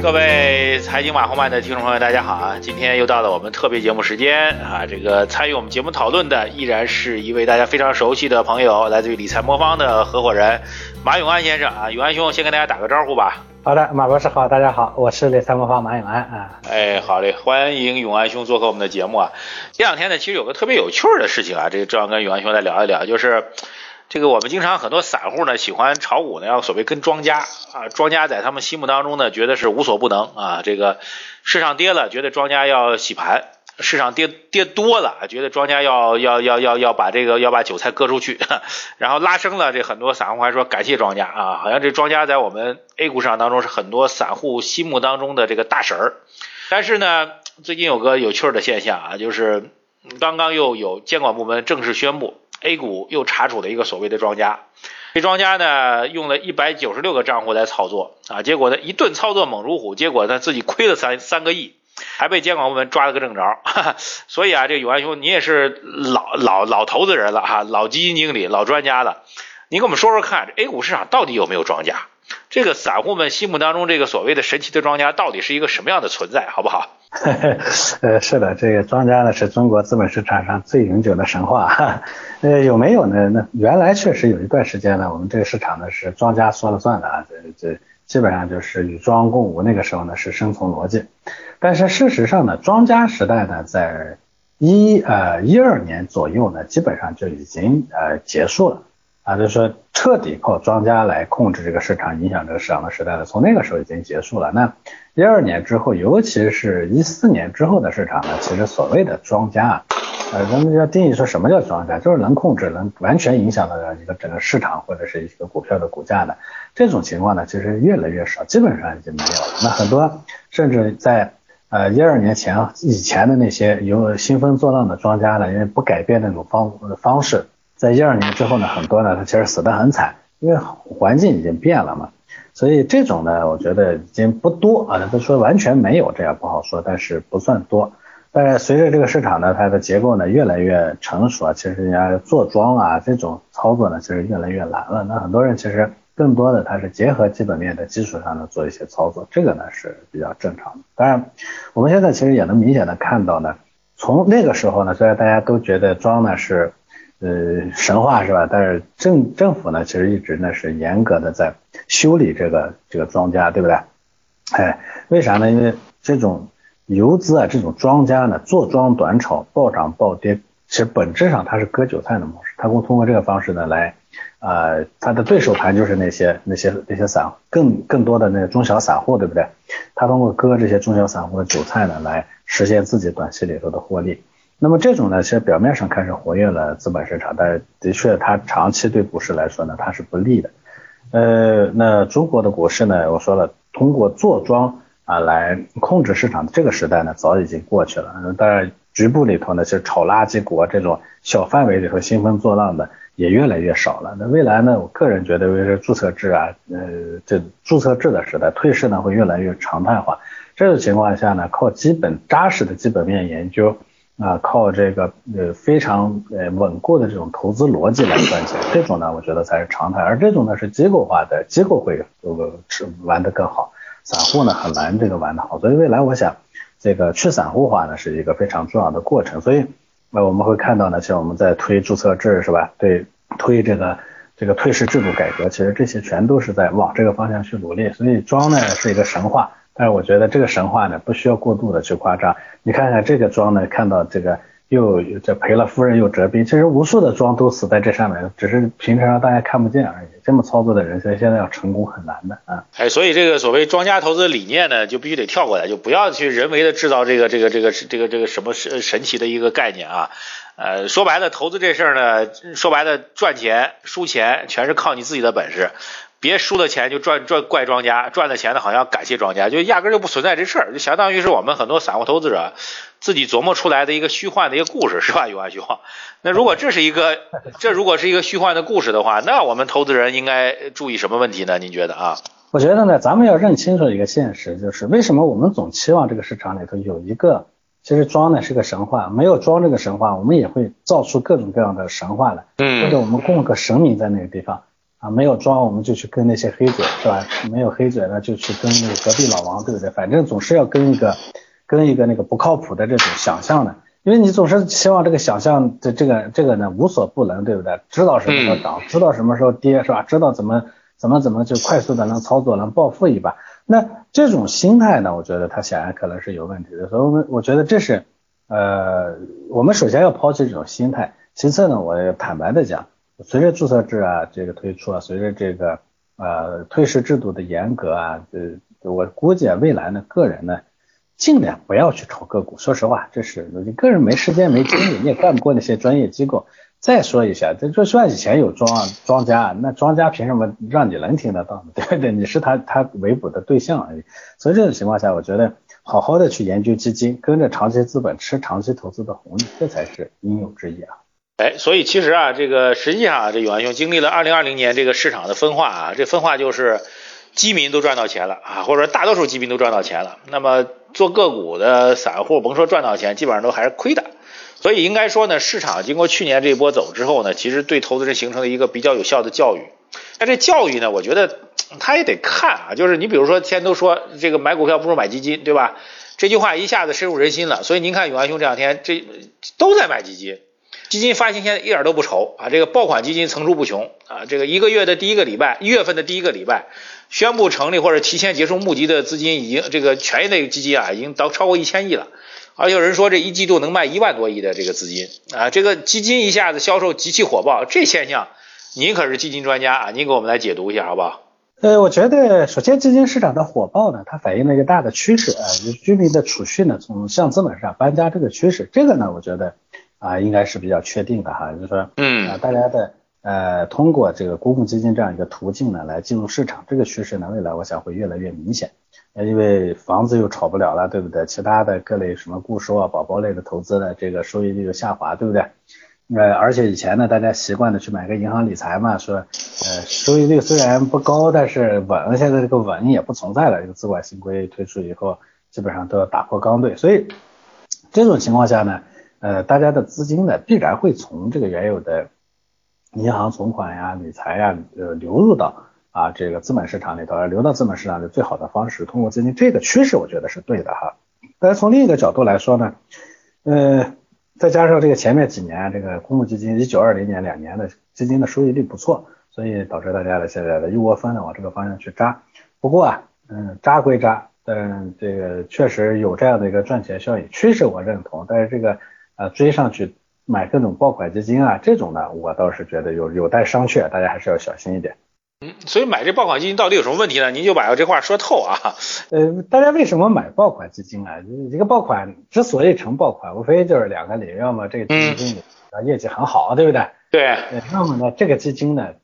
各位财经马后曼的听众朋友，大家好啊！今天又到了我们特别节目时间啊！这个参与我们节目讨论的依然是一位大家非常熟悉的朋友，来自于理财魔方的合伙人马永安先生啊！永安兄，先跟大家打个招呼吧。好的，马博士好，大家好，我是理财魔方马永安啊。哎，好嘞，欢迎永安兄做客我们的节目啊！这两天呢，其实有个特别有趣的事情啊，这个正要跟永安兄来聊一聊，就是。这个我们经常很多散户呢喜欢炒股呢，要所谓跟庄家啊，庄家在他们心目当中呢觉得是无所不能啊。这个市场跌了，觉得庄家要洗盘；市场跌跌多了，觉得庄家要要要要要把这个要把韭菜割出去。然后拉升了，这很多散户还说感谢庄家啊，好像这庄家在我们 A 股市场当中是很多散户心目当中的这个大神儿。但是呢，最近有个有趣的现象啊，就是刚刚又有监管部门正式宣布。A 股又查处了一个所谓的庄家，这庄家呢用了一百九十六个账户来操作啊，结果呢一顿操作猛如虎，结果呢自己亏了三三个亿，还被监管部门抓了个正着。哈 哈所以啊，这永安兄你也是老老老投资人了哈，老基金经理、老专家了，你给我们说说看，这 A 股市场到底有没有庄家？这个散户们心目当中这个所谓的神奇的庄家到底是一个什么样的存在，好不好？呃，是的，这个庄家呢是中国资本市场上最永久的神话。哈呃，有没有呢？那原来确实有一段时间呢，我们这个市场呢是庄家说了算的啊，这这基本上就是与庄共舞。那个时候呢是生存逻辑，但是事实上呢，庄家时代呢在一呃一二年左右呢，基本上就已经呃结束了。啊，就是说彻底靠庄家来控制这个市场、影响这个市场的时代呢，从那个时候已经结束了。那一二年之后，尤其是一四年之后的市场呢，其实所谓的庄家啊，呃，咱们要定义说什么叫庄家，就是能控制、能完全影响到一个整个市场或者是一个股票的股价的这种情况呢，其实越来越少，基本上已经没有了。那很多甚至在呃一二年前以前的那些有兴风作浪的庄家呢，因为不改变那种方方式。在一二年之后呢，很多呢，他其实死得很惨，因为环境已经变了嘛，所以这种呢，我觉得已经不多啊。他说完全没有，这样不好说，但是不算多。但是随着这个市场呢，它的结构呢越来越成熟啊，其实人家做庄啊这种操作呢，其实越来越难了。那很多人其实更多的他是结合基本面的基础上呢做一些操作，这个呢是比较正常的。当然，我们现在其实也能明显的看到呢，从那个时候呢，虽然大家都觉得庄呢是。呃，神话是吧？但是政政府呢，其实一直呢是严格的在修理这个这个庄家，对不对？哎，为啥呢？因为这种游资啊，这种庄家呢，坐庄短炒，暴涨暴跌，其实本质上它是割韭菜的模式。他会通过这个方式呢来，呃，他的对手盘就是那些那些那些散更更多的那个中小散户，对不对？他通过割这些中小散户的韭菜呢，来实现自己短期里头的获利。那么这种呢，其实表面上看是活跃了资本市场，但是的确它长期对股市来说呢，它是不利的。呃，那中国的股市呢，我说了，通过坐庄啊来控制市场的这个时代呢，早已经过去了。当然，局部里头呢，其实炒垃圾股啊这种小范围里头兴风作浪的也越来越少了。那未来呢，我个人觉得，因为是注册制啊，呃，这注册制的时代，退市呢会越来越常态化。这种情况下呢，靠基本扎实的基本面研究。啊，靠这个呃非常呃稳固的这种投资逻辑来赚钱，这种呢，我觉得才是常态。而这种呢是机构化的，机构会这个是玩得更好，散户呢很难这个玩得好。所以未来我想，这个去散户化呢是一个非常重要的过程。所以那我们会看到呢，像我们在推注册制是吧？对，推这个这个退市制度改革，其实这些全都是在往这个方向去努力。所以庄呢是一个神话。但是我觉得这个神话呢，不需要过度的去夸张。你看看这个庄呢，看到这个又这赔了夫人又折兵，其实无数的庄都死在这上面了，只是平常大家看不见而已。这么操作的人，所以现在要成功很难的啊。哎，所以这个所谓庄家投资理念呢，就必须得跳过来，就不要去人为的制造这个这个这个这个这个什么神神奇的一个概念啊。呃，说白了，投资这事儿呢，说白了，赚钱输钱全是靠你自己的本事。别输了钱就赚赚怪庄家，赚了钱呢好像感谢庄家，就压根就不存在这事儿，就相当于是我们很多散户投资者自己琢磨出来的一个虚幻的一个故事，是吧？有安兄，那如果这是一个，这如果是一个虚幻的故事的话，那我们投资人应该注意什么问题呢？您觉得啊？我觉得呢，咱们要认清楚一个现实，就是为什么我们总期望这个市场里头有一个，其实庄呢是个神话，没有庄这个神话，我们也会造出各种各样的神话来，嗯，或者我们供个神明在那个地方。啊，没有庄我们就去跟那些黑嘴是吧？没有黑嘴呢就去跟那个隔壁老王，对不对？反正总是要跟一个跟一个那个不靠谱的这种想象的，因为你总是希望这个想象的这个这个呢无所不能，对不对？知道什么时候涨，知道什么时候跌是吧？知道怎么怎么怎么就快速的能操作能暴富一把，那这种心态呢，我觉得它显然可能是有问题的，所以我们我觉得这是呃我们首先要抛弃这种心态，其次呢，我也坦白的讲。随着注册制啊这个推出啊，随着这个呃退市制度的严格啊，呃我估计未来呢个人呢尽量不要去炒个股。说实话，这是你个人没时间没精力，你也干不过那些专业机构。再说一下，这就算以前有庄庄家，那庄家凭什么让你能听得到呢？对不对？你是他他围捕的对象而已。所以这种情况下，我觉得好好的去研究基金，跟着长期资本吃长期投资的红利，这才是应有之义啊。哎，所以其实啊，这个实际上啊，这永安兄经历了二零二零年这个市场的分化啊，这分化就是基民都赚到钱了啊，或者说大多数基民都赚到钱了。那么做个股的散户，甭说赚到钱，基本上都还是亏的。所以应该说呢，市场经过去年这一波走之后呢，其实对投资人形成了一个比较有效的教育。但这教育呢，我觉得他也得看啊，就是你比如说，天都说这个买股票不如买基金，对吧？这句话一下子深入人心了。所以您看永安兄这两天这都在买基金。基金发行现在一点都不愁啊，这个爆款基金层出不穷啊，这个一个月的第一个礼拜，一月份的第一个礼拜，宣布成立或者提前结束募集的资金已经这个权益类基金啊，已经到超过一千亿了，而有人说这一季度能卖一万多亿的这个资金啊，这个基金一下子销售极其火爆，这现象您可是基金专家啊，您给我们来解读一下好不好？呃，我觉得首先基金市场的火爆呢，它反映了一个大的趋势啊，就是居民的储蓄呢从向资本市场搬家这个趋势，这个呢，我觉得。啊，应该是比较确定的哈，就是说，嗯，啊，大家的呃，通过这个公募基金这样一个途径呢，来进入市场，这个趋势呢，未来我想会越来越明显。呃，因为房子又炒不了了，对不对？其他的各类什么固收啊、宝宝类的投资呢这个收益率又下滑，对不对？呃，而且以前呢，大家习惯的去买个银行理财嘛，说，呃，收益率虽然不高，但是稳。现在这个稳也不存在了，这个资管新规推出以后，基本上都要打破刚兑，所以这种情况下呢。呃，大家的资金呢，必然会从这个原有的银行存款呀、理财呀，呃，流入到啊这个资本市场里头。流到资本市场的最好的方式，通过资金，这个趋势我觉得是对的哈。但是从另一个角度来说呢，呃，再加上这个前面几年这个公募基金，一九二零年两年的基金的收益率不错，所以导致大家的现在的一窝蜂的往这个方向去扎。不过啊，嗯，扎归扎，嗯，这个确实有这样的一个赚钱效应，趋势我认同，但是这个。啊，追上去买各种爆款基金啊，这种呢，我倒是觉得有有待商榷，大家还是要小心一点。嗯，所以买这爆款基金到底有什么问题呢？您就把这话说透啊。呃，大家为什么买爆款基金啊？一个爆款之所以成爆款，无非就是两个理由，要么这个基金经理啊业绩很好，对不对？对。要么呢，这个基金呢，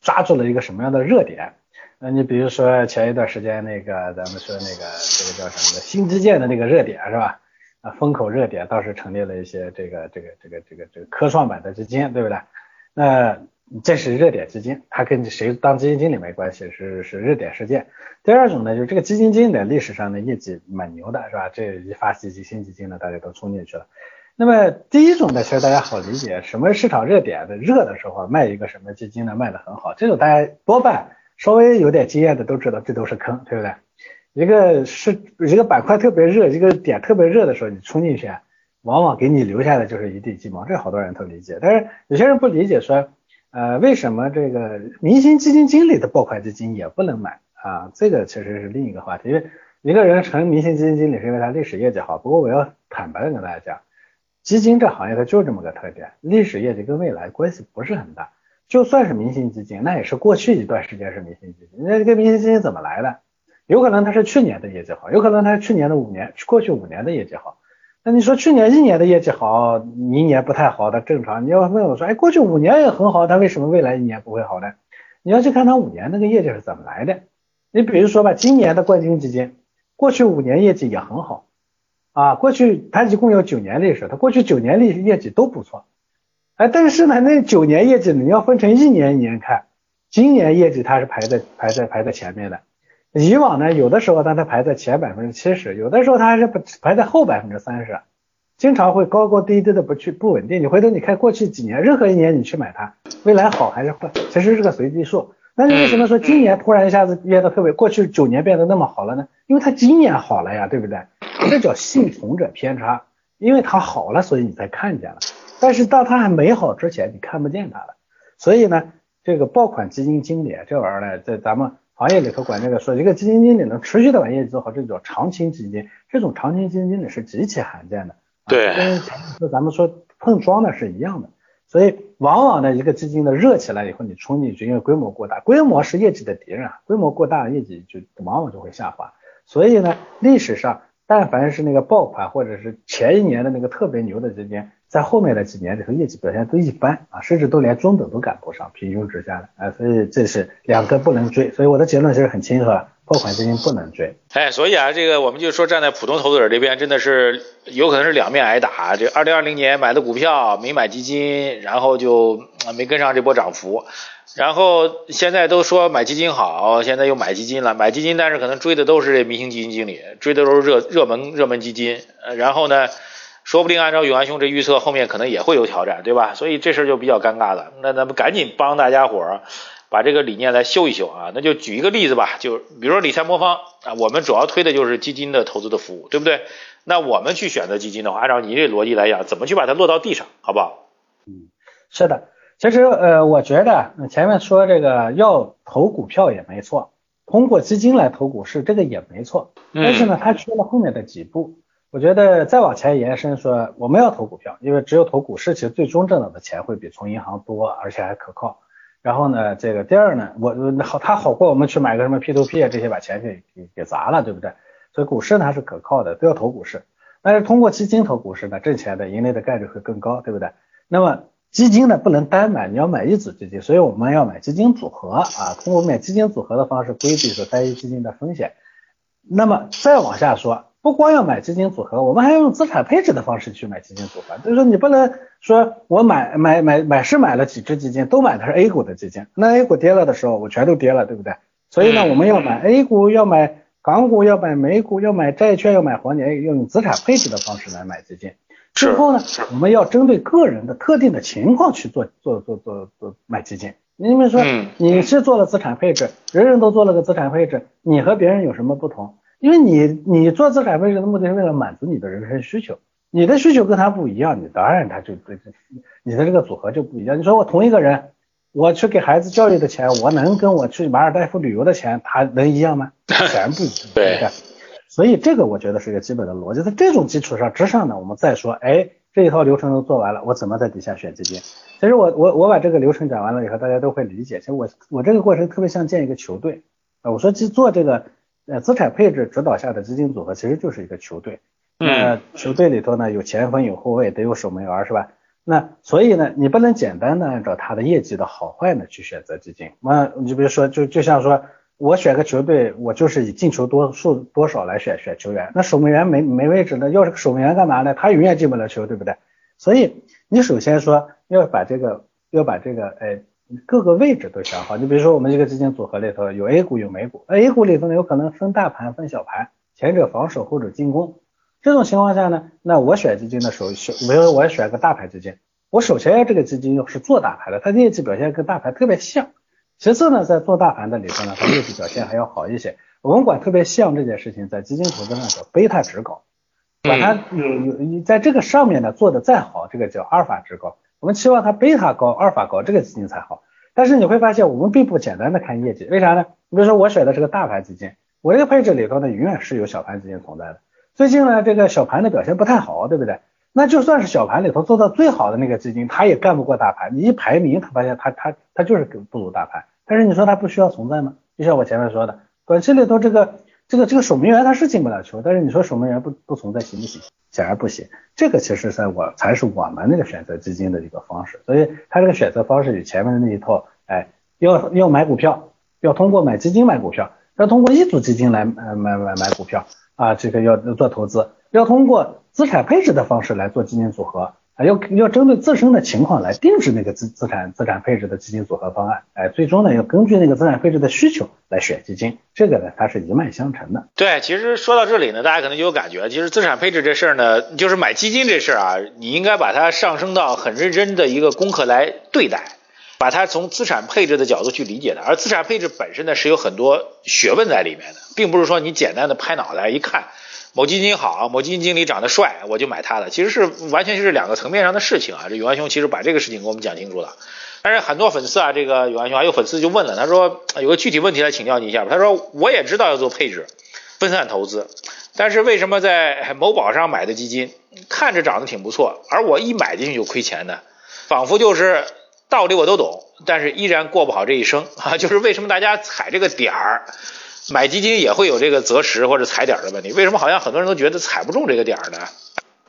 抓住了一个什么样的热点？那你比如说前一段时间那个咱们说那个这个叫什么的新基建的那个热点是吧？啊，风口热点倒是成立了一些这个这个这个这个这个科创板的基金，对不对？那这是热点基金，它跟谁当基金经理没关系，是是热点事件。第二种呢，就是这个基金经理历史上的业绩蛮牛的，是吧？这一发基金新基金呢，大家都冲进去了。那么第一种呢，其实大家好理解，什么市场热点的热的时候卖一个什么基金呢，卖的很好，这种大家多半稍微有点经验的都知道，这都是坑，对不对？一个是一个板块特别热，一个点特别热的时候，你冲进去，往往给你留下的就是一地鸡毛，这好多人都理解。但是有些人不理解，说，呃，为什么这个明星基金经理的爆款基金也不能买啊？这个其实是另一个话题。因为一个人成明星基金经理是因为他历史业绩好。不过我要坦白的跟大家讲，基金这行业它就这么个特点，历史业绩跟未来关系不是很大。就算是明星基金，那也是过去一段时间是明星基金。那这个明星基金怎么来的？有可能他是去年的业绩好，有可能他是去年的五年过去五年的业绩好。那你说去年一年的业绩好，明年不太好，的正常。你要问我说，哎，过去五年也很好，他为什么未来一年不会好呢？你要去看他五年那个业绩是怎么来的。你比如说吧，今年的冠军基金，过去五年业绩也很好啊。过去它一共有九年历史，它过去九年历业绩都不错。哎，但是呢，那九年业绩你要分成一年一年看，今年业绩它是排在排在排在前面的。以往呢，有的时候它它排在前百分之七十，有的时候它还是排在后百分之三十，经常会高高低低的不去不稳定。你回头你看过去几年，任何一年你去买它，未来好还是坏，其实是个随机数。那你为什么说今年突然一下子变得特别，过去九年变得那么好了呢？因为它今年好了呀，对不对？这叫幸存者偏差，因为它好了，所以你才看见了。但是当它还没好之前，你看不见它了。所以呢，这个爆款基金经理这玩意儿呢，在咱们行业里头管这个说，一个基金经理能持续的把业绩做好，这叫长青基金。这种长青基金经理是极其罕见的。对，跟说咱们说碰撞的是一样的。所以往往呢，一个基金的热起来以后，你冲进去，因为规模过大，规模是业绩的敌人啊，规模过大，业绩就往往就会下滑。所以呢，历史上但凡是那个爆款或者是前一年的那个特别牛的基金，在后面的几年里头业绩表现都一般啊，甚至都连中等都赶不上，平庸之下的啊，所以这是两个不能追。所以我的结论其实很清楚啊。爆款基金不能追，哎，所以啊，这个我们就说站在普通投资者这边，真的是有可能是两面挨打。这二零二零年买的股票没买基金，然后就没跟上这波涨幅，然后现在都说买基金好，现在又买基金了，买基金但是可能追的都是这明星基金经理，追的都是热热门热门基金，呃，然后呢，说不定按照永安兄这预测，后面可能也会有挑战，对吧？所以这事儿就比较尴尬了。那咱们赶紧帮大家伙儿。把这个理念来修一修啊，那就举一个例子吧，就比如说理财魔方啊，我们主要推的就是基金的投资的服务，对不对？那我们去选择基金的话，按照你这逻辑来讲，怎么去把它落到地上，好不好？嗯，是的，其实呃，我觉得前面说这个要投股票也没错，通过基金来投股市这个也没错，但是呢，它缺了后面的几步。我觉得再往前延伸说，我们要投股票，因为只有投股市，其实最终挣到的钱会比存银行多，而且还可靠。然后呢，这个第二呢，我好，它好过我们去买个什么 P to P 啊，这些把钱给给给砸了，对不对？所以股市呢它是可靠的，都要投股市。但是通过基金投股市呢，挣钱的盈利的概率会更高，对不对？那么基金呢不能单买，你要买一组基金，所以我们要买基金组合啊，通过买基金组合的方式规避说单一基金的风险。那么再往下说。不光要买基金组合，我们还要用资产配置的方式去买基金组合。就是说，你不能说我买买买买是买了几只基金，都买的是 A 股的基金，那 A 股跌了的时候，我全都跌了，对不对？所以呢，我们要买 A 股，要买港股，要买美股，要买债券，要买黄金，要用资产配置的方式来买基金。之后呢，我们要针对个人的特定的情况去做做做做做买基金。你比如说，你是做了资产配置，人人都做了个资产配置，你和别人有什么不同？因为你你做资产配置的目的是为了满足你的人生需求，你的需求跟他不一样，你当然他就对你的这个组合就不一样。你说我同一个人，我去给孩子教育的钱，我能跟我去马尔代夫旅游的钱，他能一样吗？显然不一样。对。所以这个我觉得是一个基本的逻辑，在这种基础上之上呢，我们再说，哎，这一套流程都做完了，我怎么在底下选基金？其实我我我把这个流程讲完了以后，大家都会理解。其实我我这个过程特别像建一个球队啊，我说去做这个。呃，资产配置指导下的基金组合其实就是一个球队，那球队里头呢有前锋有后卫得有守门员是吧？那所以呢，你不能简单的按照他的业绩的好坏呢去选择基金。那你比如说，就就像说我选个球队，我就是以进球多数多少来选选球员。那守门员没没位置呢？要是守门员干嘛呢？他永远进不了球，对不对？所以你首先说要把这个要把这个哎。各个位置都想好，你比如说我们一个基金组合里头有 A 股有美股，A 股里头呢有可能分大盘分小盘，前者防守后者进攻。这种情况下呢，那我选基金的时候选，比如我要选个大盘基金，我首先要这个基金要是做大盘的，它业绩表现跟大盘特别像。其次呢，在做大盘的里头呢，它业绩表现还要好一些。我们管特别像这件事情，在基金投资上叫贝塔值高，把它有有你在这个上面呢做的再好，这个叫阿尔法值高。我们期望它贝塔高、阿尔法高，这个基金才好。但是你会发现，我们并不简单的看业绩，为啥呢？你比如说我选的是个大盘基金，我这个配置里头呢，永远是有小盘基金存在的。最近呢，这个小盘的表现不太好，对不对？那就算是小盘里头做到最好的那个基金，它也干不过大盘。你一排名，他发现它它它就是不如大盘。但是你说它不需要存在吗？就像我前面说的，短期里头这个。这个这个守门员他是进不了球，但是你说守门员不不存在行不行？显然不行。这个其实在我才是我们那个选择基金的一个方式，所以他这个选择方式与前面的那一套，哎，要要买股票，要通过买基金买股票，要通过一组基金来买买买买股票啊，这个要做投资，要通过资产配置的方式来做基金组合，啊，要要针对自身的情况来定制那个资资产资产配置的基金组合方案，哎，最终呢要根据那个资产配置的需求来选基金，这个呢它是一脉相承的。对，其实说到这里呢，大家可能就有感觉，其实资产配置这事儿呢，就是买基金这事儿啊，你应该把它上升到很认真的一个功课来对待，把它从资产配置的角度去理解它，而资产配置本身呢是有很多学问在里面的，并不是说你简单的拍脑袋一看。某基金好，某基金经理长得帅，我就买他的。其实是完全是两个层面上的事情啊。这永安兄其实把这个事情给我们讲清楚了。但是很多粉丝啊，这个永安兄还有粉丝就问了，他说有个具体问题来请教你一下吧。他说我也知道要做配置、分散投资，但是为什么在某宝上买的基金看着长得挺不错，而我一买进去就亏钱呢？仿佛就是道理我都懂，但是依然过不好这一生啊。就是为什么大家踩这个点儿？买基金也会有这个择时或者踩点的问题，为什么好像很多人都觉得踩不中这个点呢？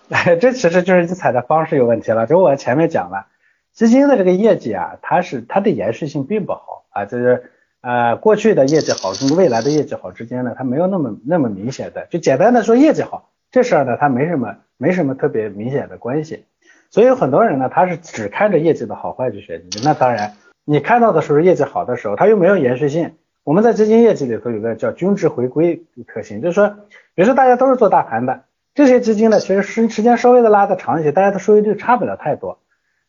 哎，这其实就是你踩的方式有问题了。就我前面讲了，基金的这个业绩啊，它是它的延续性并不好啊，就是呃过去的业绩好跟未来的业绩好之间呢，它没有那么那么明显的。就简单的说业绩好这事儿呢，它没什么没什么特别明显的关系。所以有很多人呢，他是只看着业绩的好坏去选基金。那当然，你看到的时候业绩好的时候，它又没有延续性。我们在基金业绩里头有个叫均值回归特性，就是说，比如说大家都是做大盘的，这些基金呢，其实时时间稍微的拉的长一些，大家的收益率差不了太多。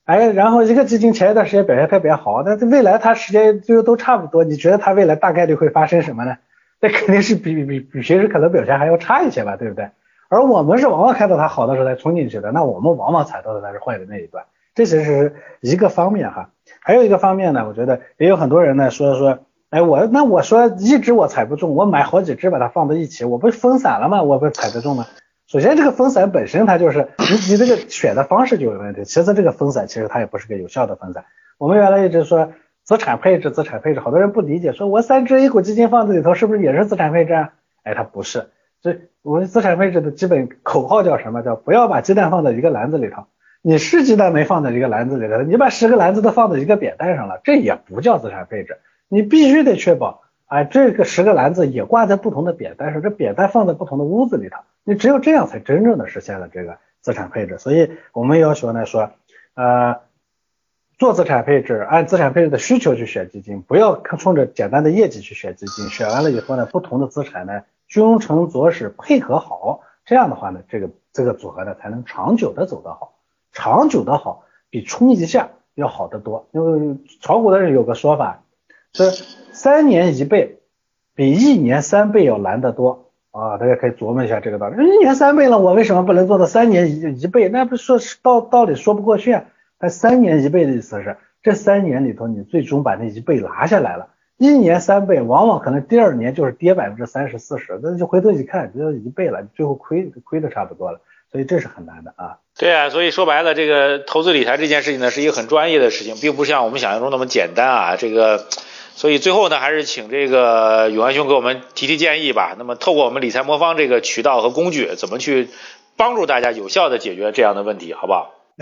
哎，然后一个基金前一段时间表现特别好，但是未来它时间就都差不多，你觉得它未来大概率会发生什么呢？那肯定是比比比平时可能表现还要差一些吧，对不对？而我们是往往看到它好的时候才冲进去的，那我们往往踩到的才是坏的那一段，这其实是一个方面哈。还有一个方面呢，我觉得也有很多人呢说说。哎，我那我说一只我踩不中，我买好几只把它放在一起，我不分散了吗？我不踩得中吗？首先这个分散本身它就是你你这个选的方式就有问题，其次这个分散其实它也不是个有效的分散。我们原来一直说资产配置，资产配置，好多人不理解，说我三只 A 股基金放在里头是不是也是资产配置啊？哎，它不是，这我们资产配置的基本口号叫什么？叫不要把鸡蛋放在一个篮子里头。你是鸡蛋没放在一个篮子里头，你把十个篮子都放在一个扁担上了，这也不叫资产配置。你必须得确保，哎，这个十个篮子也挂在不同的扁担上，这扁担放在不同的屋子里头，你只有这样才真正的实现了这个资产配置。所以我们要求呢说，呃，做资产配置，按资产配置的需求去选基金，不要冲着简单的业绩去选基金。选完了以后呢，不同的资产呢君臣佐使配合好，这样的话呢，这个这个组合呢才能长久的走得好，长久的好比冲一下要好得多。因为炒股的人有个说法。是三年一倍，比一年三倍要难得多啊！大家可以琢磨一下这个道理。一年三倍了，我为什么不能做到三年一一倍？那不说道道理说不过去。啊。那三年一倍的意思是，这三年里头你最终把那一倍拿下来了。一年三倍，往往可能第二年就是跌百分之三十四十，那就回头一看，就一倍了，最后亏亏的差不多了。所以这是很难的啊。对啊，所以说白了，这个投资理财这件事情呢，是一个很专业的事情，并不像我们想象中那么简单啊。这个。所以最后呢，还是请这个永安兄给我们提提建议吧。那么透过我们理财魔方这个渠道和工具，怎么去帮助大家有效的解决这样的问题，好不好？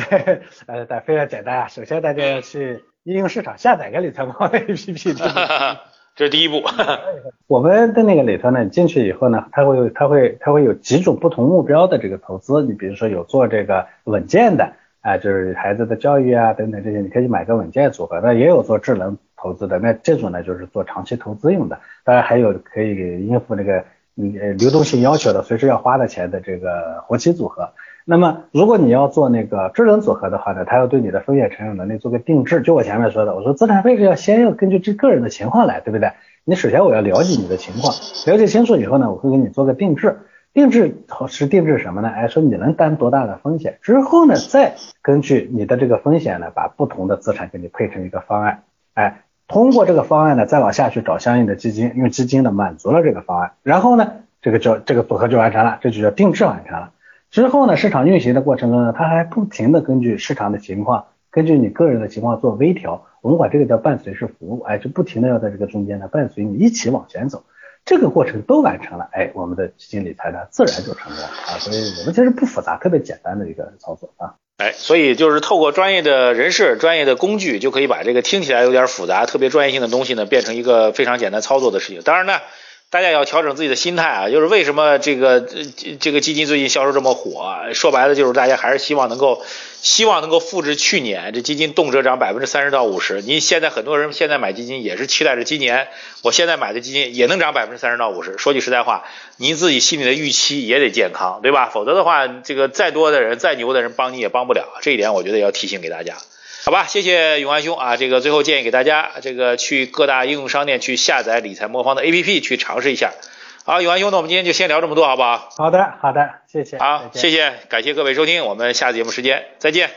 呃，非常简单啊。首先大家要去应用市场下载个理财魔方的 APP，这是第一步。我们的那个里头呢，进去以后呢，它会有它会它会有几种不同目标的这个投资。你比如说有做这个稳健的啊，就是孩子的教育啊等等这些，你可以买个稳健组合那，也有做智能。投资的那这种呢，就是做长期投资用的。当然还有可以应付那个呃流动性要求的，随时要花的钱的这个活期组合。那么如果你要做那个智能组合的话呢，它要对你的风险承受能力做个定制。就我前面说的，我说资产配置要先要根据这个人的情况来，对不对？你首先我要了解你的情况，了解清楚以后呢，我会给你做个定制。定制是定制什么呢？哎，说你能担多大的风险，之后呢，再根据你的这个风险呢，把不同的资产给你配成一个方案，哎。通过这个方案呢，再往下去找相应的基金，用基金呢满足了这个方案，然后呢，这个叫这个组合就完成了，这就叫定制完成了。之后呢，市场运行的过程中呢，它还不停的根据市场的情况，根据你个人的情况做微调，我们管这个叫伴随式服务，哎，就不停的要在这个中间呢伴随你一起往前走。这个过程都完成了，哎，我们的基金理财呢自然就成功了啊。所以我们其实不复杂，特别简单的一个操作啊。哎，所以就是透过专业的人士、专业的工具，就可以把这个听起来有点复杂、特别专业性的东西呢，变成一个非常简单操作的事情。当然呢，大家要调整自己的心态啊，就是为什么这个这个基金最近销售这么火？说白了就是大家还是希望能够希望能够复制去年这基金动辄涨百分之三十到五十。您现在很多人现在买基金也是期待着今年我现在买的基金也能涨百分之三十到五十。说句实在话，您自己心里的预期也得健康，对吧？否则的话，这个再多的人再牛的人帮你也帮不了。这一点我觉得要提醒给大家。好吧，谢谢永安兄啊，这个最后建议给大家，这个去各大应用商店去下载理财魔方的 APP 去尝试一下。好，永安兄，那我们今天就先聊这么多，好不好？好的，好的，谢谢。好，谢谢，感谢各位收听，我们下次节目时间再见。